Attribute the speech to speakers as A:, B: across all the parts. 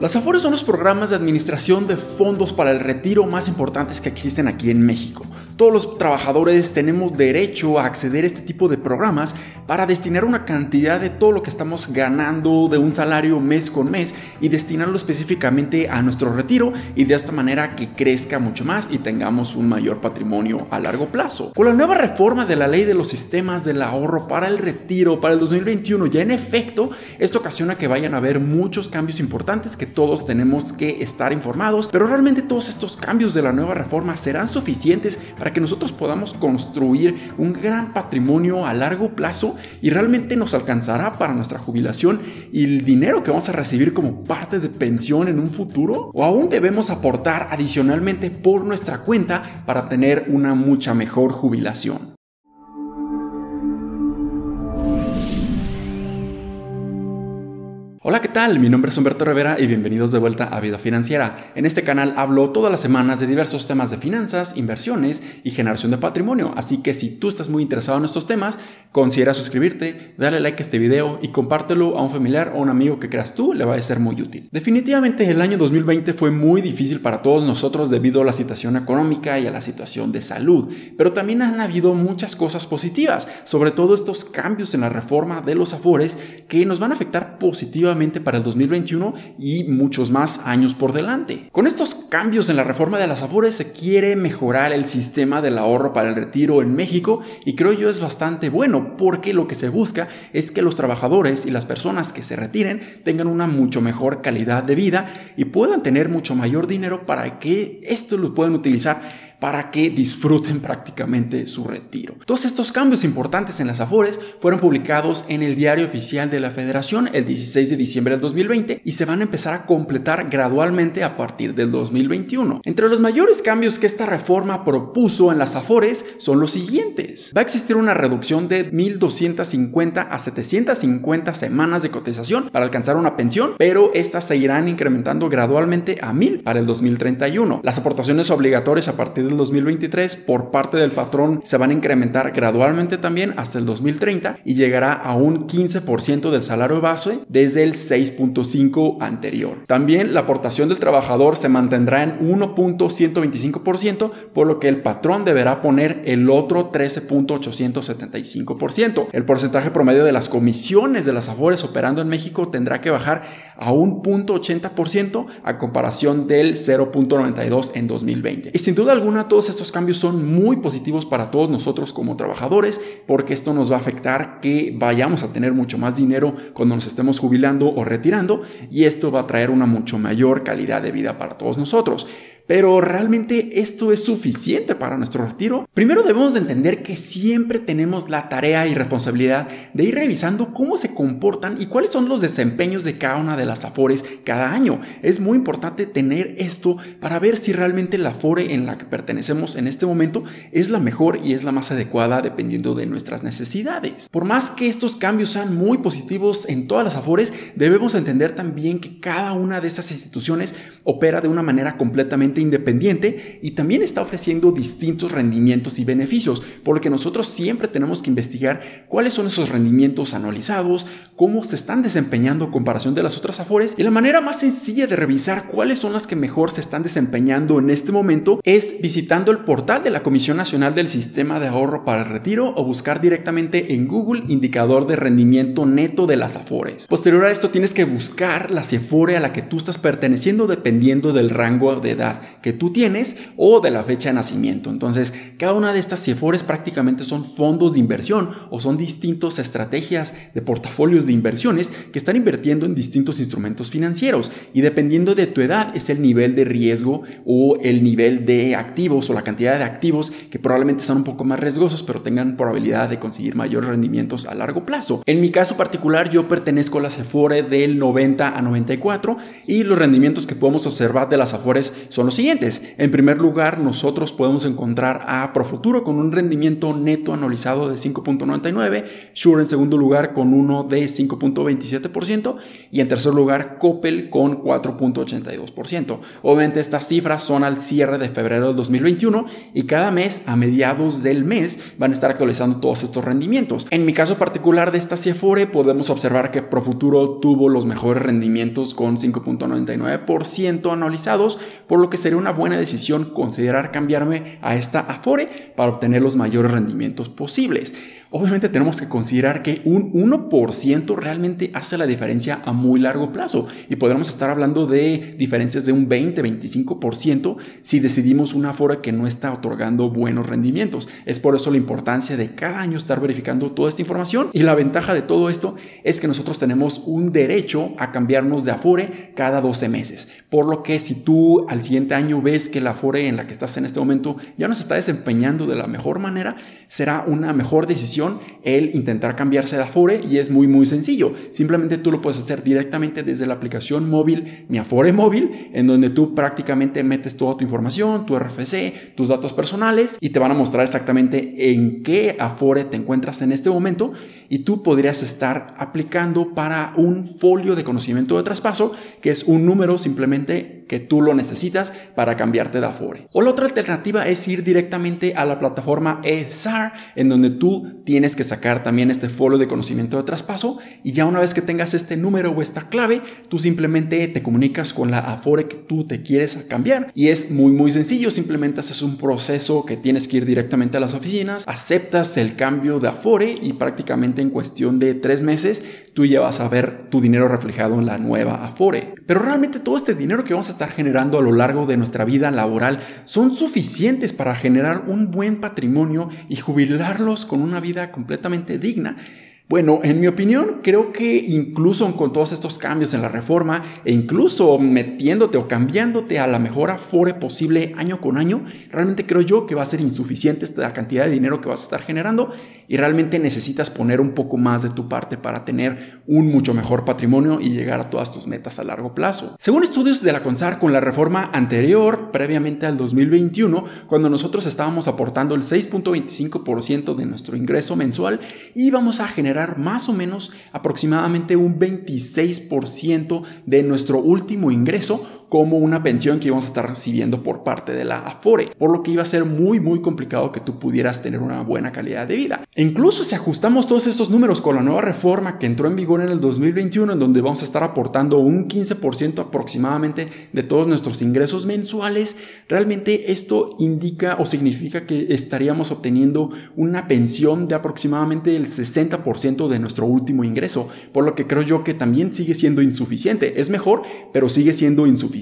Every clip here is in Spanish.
A: Las AFORES son los programas de administración de fondos para el retiro más importantes que existen aquí en México. Todos los trabajadores tenemos derecho a acceder a este tipo de programas para destinar una cantidad de todo lo que estamos ganando de un salario mes con mes y destinarlo específicamente a nuestro retiro y de esta manera que crezca mucho más y tengamos un mayor patrimonio a largo plazo. Con la nueva reforma de la ley de los sistemas del ahorro para el retiro para el 2021 ya en efecto, esto ocasiona que vayan a haber muchos cambios importantes que todos tenemos que estar informados, pero realmente todos estos cambios de la nueva reforma serán suficientes para que nosotros podamos construir un gran patrimonio a largo plazo y realmente nos alcanzará para nuestra jubilación y el dinero que vamos a recibir como parte de pensión en un futuro o aún debemos aportar adicionalmente por nuestra cuenta para tener una mucha mejor jubilación. Tal? Mi nombre es Humberto Rivera y bienvenidos de vuelta a Vida Financiera. En este canal hablo todas las semanas de diversos temas de finanzas, inversiones y generación de patrimonio, así que si tú estás muy interesado en estos temas, considera suscribirte, darle like a este video y compártelo a un familiar o un amigo que creas tú le va a ser muy útil. Definitivamente el año 2020 fue muy difícil para todos nosotros debido a la situación económica y a la situación de salud, pero también han habido muchas cosas positivas, sobre todo estos cambios en la reforma de los afores que nos van a afectar positivamente para el 2021 y muchos más años por delante. Con estos cambios en la reforma de las Afores se quiere mejorar el sistema del ahorro para el retiro en México y creo yo es bastante bueno porque lo que se busca es que los trabajadores y las personas que se retiren tengan una mucho mejor calidad de vida y puedan tener mucho mayor dinero para que esto lo puedan utilizar para que disfruten prácticamente su retiro. Todos estos cambios importantes en las Afores fueron publicados en el Diario Oficial de la Federación el 16 de diciembre del 2020 y se van a empezar a completar gradualmente a partir del 2021. Entre los mayores cambios que esta reforma propuso en las Afores son los siguientes. Va a existir una reducción de 1.250 a 750 semanas de cotización para alcanzar una pensión, pero estas seguirán incrementando gradualmente a 1.000 para el 2031. Las aportaciones obligatorias a partir de 2023 por parte del patrón se van a incrementar gradualmente también hasta el 2030 y llegará a un 15% del salario base desde el 6.5 anterior. También la aportación del trabajador se mantendrá en 1.125%, por lo que el patrón deberá poner el otro 13.875%. El porcentaje promedio de las comisiones de las afores operando en México tendrá que bajar a un 0.80% a comparación del 0.92 en 2020. Y sin duda alguna todos estos cambios son muy positivos para todos nosotros como trabajadores porque esto nos va a afectar que vayamos a tener mucho más dinero cuando nos estemos jubilando o retirando y esto va a traer una mucho mayor calidad de vida para todos nosotros. Pero ¿realmente esto es suficiente para nuestro retiro? Primero debemos de entender que siempre tenemos la tarea y responsabilidad de ir revisando cómo se comportan y cuáles son los desempeños de cada una de las afores cada año. Es muy importante tener esto para ver si realmente la afore en la que pertenecemos en este momento es la mejor y es la más adecuada dependiendo de nuestras necesidades. Por más que estos cambios sean muy positivos en todas las afores, debemos entender también que cada una de estas instituciones opera de una manera completamente independiente y también está ofreciendo distintos rendimientos y beneficios, por lo que nosotros siempre tenemos que investigar cuáles son esos rendimientos anualizados, cómo se están desempeñando en comparación de las otras afores y la manera más sencilla de revisar cuáles son las que mejor se están desempeñando en este momento es visitando el portal de la Comisión Nacional del Sistema de Ahorro para el Retiro o buscar directamente en Google indicador de rendimiento neto de las afores. Posterior a esto tienes que buscar la CEFORE a la que tú estás perteneciendo dependiendo del rango de edad que tú tienes o de la fecha de nacimiento. Entonces, cada una de estas CIFORES prácticamente son fondos de inversión o son distintas estrategias de portafolios de inversiones que están invirtiendo en distintos instrumentos financieros y dependiendo de tu edad es el nivel de riesgo o el nivel de activos o la cantidad de activos que probablemente son un poco más riesgosos pero tengan probabilidad de conseguir mayores rendimientos a largo plazo. En mi caso particular yo pertenezco a la CEFORE del 90 a 94 y los rendimientos que podemos observar de las AFORES son los siguientes. En primer lugar, nosotros podemos encontrar a Profuturo con un rendimiento neto anualizado de 5.99, Shure en segundo lugar con uno de 5.27% y en tercer lugar Coppel con 4.82%. Obviamente estas cifras son al cierre de febrero del 2021 y cada mes a mediados del mes van a estar actualizando todos estos rendimientos. En mi caso particular de esta Ciefore podemos observar que Profuturo tuvo los mejores rendimientos con 5.99% anualizados, por lo que sería una buena decisión considerar cambiarme a esta Afore para obtener los mayores rendimientos posibles. Obviamente tenemos que considerar que un 1% realmente hace la diferencia a muy largo plazo y podremos estar hablando de diferencias de un 20-25% si decidimos una Afore que no está otorgando buenos rendimientos. Es por eso la importancia de cada año estar verificando toda esta información y la ventaja de todo esto es que nosotros tenemos un derecho a cambiarnos de Afore cada 12 meses. Por lo que si tú al siguiente año ves que la Afore en la que estás en este momento ya no está desempeñando de la mejor manera, será una mejor decisión el intentar cambiarse de Afore y es muy muy sencillo. Simplemente tú lo puedes hacer directamente desde la aplicación móvil Mi Afore Móvil, en donde tú prácticamente metes toda tu información, tu RFC, tus datos personales y te van a mostrar exactamente en qué Afore te encuentras en este momento y tú podrías estar aplicando para un folio de conocimiento de traspaso, que es un número simplemente que tú lo necesitas para cambiarte de Afore. O la otra alternativa es ir directamente a la plataforma ESAR, en donde tú tienes que sacar también este folio de conocimiento de traspaso y ya una vez que tengas este número o esta clave, tú simplemente te comunicas con la Afore que tú te quieres cambiar y es muy muy sencillo, simplemente haces un proceso que tienes que ir directamente a las oficinas, aceptas el cambio de Afore y prácticamente en cuestión de tres meses tú ya vas a ver tu dinero reflejado en la nueva Afore. Pero realmente todo este dinero que vamos a estar generando a lo largo de nuestra vida laboral son suficientes para generar un buen patrimonio y jubilarlos con una vida completamente digna. Bueno, en mi opinión, creo que incluso con todos estos cambios en la reforma e incluso metiéndote o cambiándote a la mejor afore posible año con año, realmente creo yo que va a ser insuficiente esta cantidad de dinero que vas a estar generando y realmente necesitas poner un poco más de tu parte para tener un mucho mejor patrimonio y llegar a todas tus metas a largo plazo. Según estudios de la CONSAR con la reforma anterior, previamente al 2021, cuando nosotros estábamos aportando el 6.25% de nuestro ingreso mensual, íbamos a generar más o menos aproximadamente un 26% de nuestro último ingreso como una pensión que íbamos a estar recibiendo por parte de la Afore, por lo que iba a ser muy muy complicado que tú pudieras tener una buena calidad de vida. E incluso si ajustamos todos estos números con la nueva reforma que entró en vigor en el 2021, en donde vamos a estar aportando un 15% aproximadamente de todos nuestros ingresos mensuales, realmente esto indica o significa que estaríamos obteniendo una pensión de aproximadamente el 60% de nuestro último ingreso, por lo que creo yo que también sigue siendo insuficiente. Es mejor, pero sigue siendo insuficiente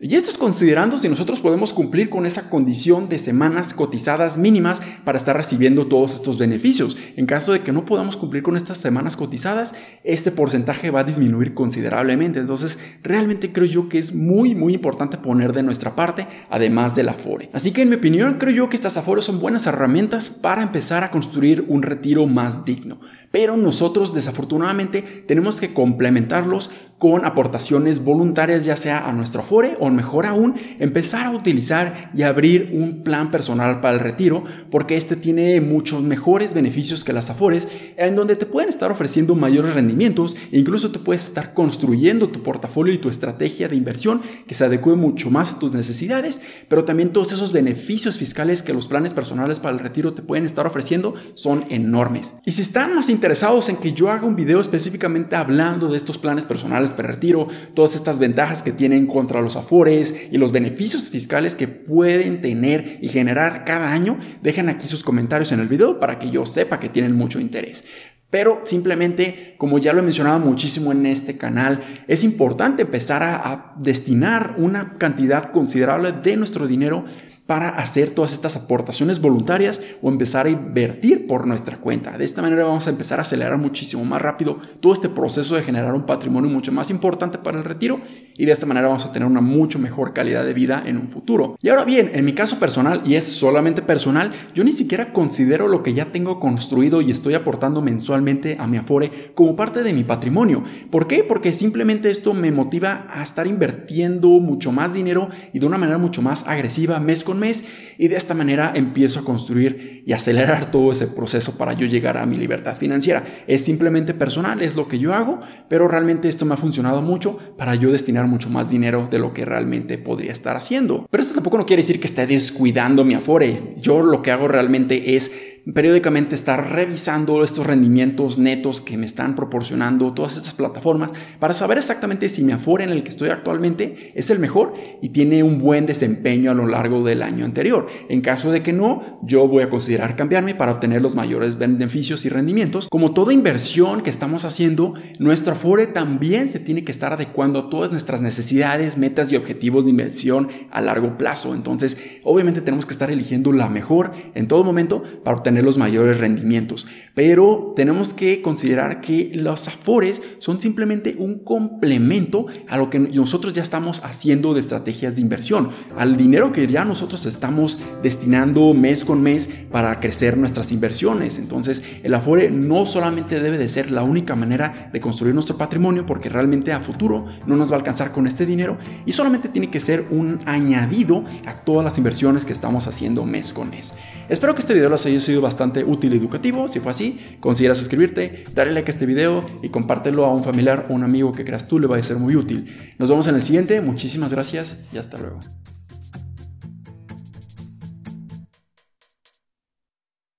A: y esto es considerando si nosotros podemos cumplir con esa condición de semanas cotizadas mínimas para estar recibiendo todos estos beneficios. En caso de que no podamos cumplir con estas semanas cotizadas, este porcentaje va a disminuir considerablemente. Entonces, realmente creo yo que es muy, muy importante poner de nuestra parte, además del Afore. Así que en mi opinión, creo yo que estas Afores son buenas herramientas para empezar a construir un retiro más digno. Pero nosotros desafortunadamente tenemos que complementarlos con aportaciones voluntarias ya sea a nuestro Afore o mejor aún empezar a utilizar y abrir un plan personal para el retiro porque este tiene muchos mejores beneficios que las Afores en donde te pueden estar ofreciendo mayores rendimientos e incluso te puedes estar construyendo tu portafolio y tu estrategia de inversión que se adecue mucho más a tus necesidades pero también todos esos beneficios fiscales que los planes personales para el retiro te pueden estar ofreciendo son enormes. Y si están más interesados interesados en que yo haga un video específicamente hablando de estos planes personales para retiro, todas estas ventajas que tienen contra los afores y los beneficios fiscales que pueden tener y generar cada año, dejen aquí sus comentarios en el video para que yo sepa que tienen mucho interés. Pero simplemente, como ya lo he mencionado muchísimo en este canal, es importante empezar a, a, destinar una cantidad considerable de nuestro dinero para hacer todas estas aportaciones voluntarias o empezar a invertir por nuestra cuenta. De esta manera vamos a empezar a acelerar muchísimo más rápido todo este proceso de generar un patrimonio mucho más importante para el retiro y de esta manera vamos a tener una mucho mejor calidad de vida en un futuro. Y ahora bien, en mi caso personal, y es solamente personal, yo ni siquiera considero lo que ya tengo construido y estoy aportando mensualmente a mi Afore como parte de mi patrimonio. ¿Por qué? Porque simplemente esto me motiva a estar invirtiendo mucho más dinero y de una manera mucho más agresiva mes con mes y de esta manera empiezo a construir y acelerar todo ese proceso para yo llegar a mi libertad financiera. Es simplemente personal, es lo que yo hago, pero realmente esto me ha funcionado mucho para yo destinar mucho más dinero de lo que realmente podría estar haciendo. Pero esto tampoco no quiere decir que esté descuidando mi Afore. Yo lo que hago realmente es periódicamente estar revisando estos rendimientos netos que me están proporcionando todas estas plataformas para saber exactamente si mi Afore en el que estoy actualmente es el mejor y tiene un buen desempeño a lo largo del año anterior. En caso de que no, yo voy a considerar cambiarme para obtener los mayores beneficios y rendimientos. Como toda inversión que estamos haciendo, nuestro Afore también se tiene que estar adecuando a todas nuestras necesidades, metas y objetivos de inversión a largo plazo. Entonces, obviamente tenemos que estar eligiendo la mejor en todo momento para obtener los mayores rendimientos. Pero tenemos que considerar que los afores son simplemente un complemento a lo que nosotros ya estamos haciendo de estrategias de inversión, al dinero que ya nosotros estamos destinando mes con mes para crecer nuestras inversiones. Entonces, el afore no solamente debe de ser la única manera de construir nuestro patrimonio, porque realmente a futuro no nos va a alcanzar con este dinero y solamente tiene que ser un añadido a todas las inversiones que estamos haciendo mes con mes. Espero que este video les haya sido bastante útil y educativo. Si fue así, considera suscribirte, darle like a este video y compártelo a un familiar o un amigo que creas tú le va a ser muy útil. Nos vemos en el siguiente. Muchísimas gracias y hasta luego.